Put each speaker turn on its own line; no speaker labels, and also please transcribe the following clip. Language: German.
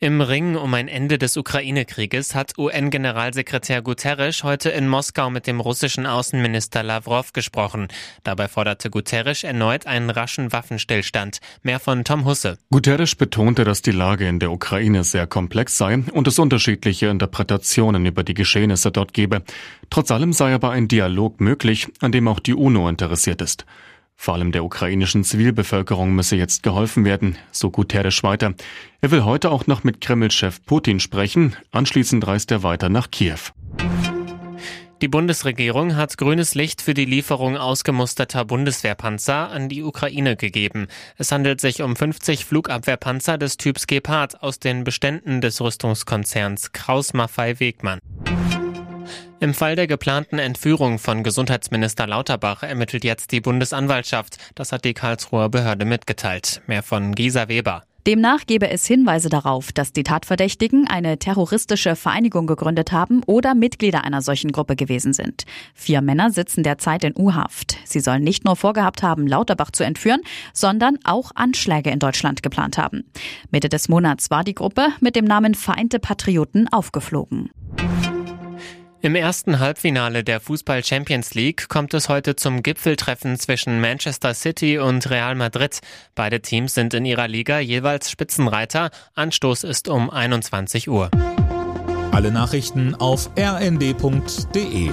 Im Ring um ein Ende des Ukraine-Krieges hat UN-Generalsekretär Guterres heute in Moskau mit dem russischen Außenminister Lavrov gesprochen. Dabei forderte Guterres erneut einen raschen Waffenstillstand. Mehr von Tom Husse.
Guterres betonte, dass die Lage in der Ukraine sehr komplex sei und es unterschiedliche Interpretationen über die Geschehnisse dort gebe. Trotz allem sei aber ein Dialog möglich, an dem auch die UNO interessiert ist. Vor allem der ukrainischen Zivilbevölkerung müsse jetzt geholfen werden, so Guterres weiter. Er will heute auch noch mit Kreml-Chef Putin sprechen. Anschließend reist er weiter nach Kiew.
Die Bundesregierung hat grünes Licht für die Lieferung ausgemusterter Bundeswehrpanzer an die Ukraine gegeben. Es handelt sich um 50 Flugabwehrpanzer des Typs Gepard aus den Beständen des Rüstungskonzerns Kraus-Maffei-Wegmann. Im Fall der geplanten Entführung von Gesundheitsminister Lauterbach ermittelt jetzt die Bundesanwaltschaft. Das hat die Karlsruher Behörde mitgeteilt. Mehr von Gisa Weber.
Demnach gebe es Hinweise darauf, dass die Tatverdächtigen eine terroristische Vereinigung gegründet haben oder Mitglieder einer solchen Gruppe gewesen sind. Vier Männer sitzen derzeit in U-Haft. Sie sollen nicht nur vorgehabt haben, Lauterbach zu entführen, sondern auch Anschläge in Deutschland geplant haben. Mitte des Monats war die Gruppe mit dem Namen Vereinte Patrioten aufgeflogen.
Im ersten Halbfinale der Fußball Champions League kommt es heute zum Gipfeltreffen zwischen Manchester City und Real Madrid. Beide Teams sind in ihrer Liga jeweils Spitzenreiter. Anstoß ist um 21 Uhr.
Alle Nachrichten auf rnd.de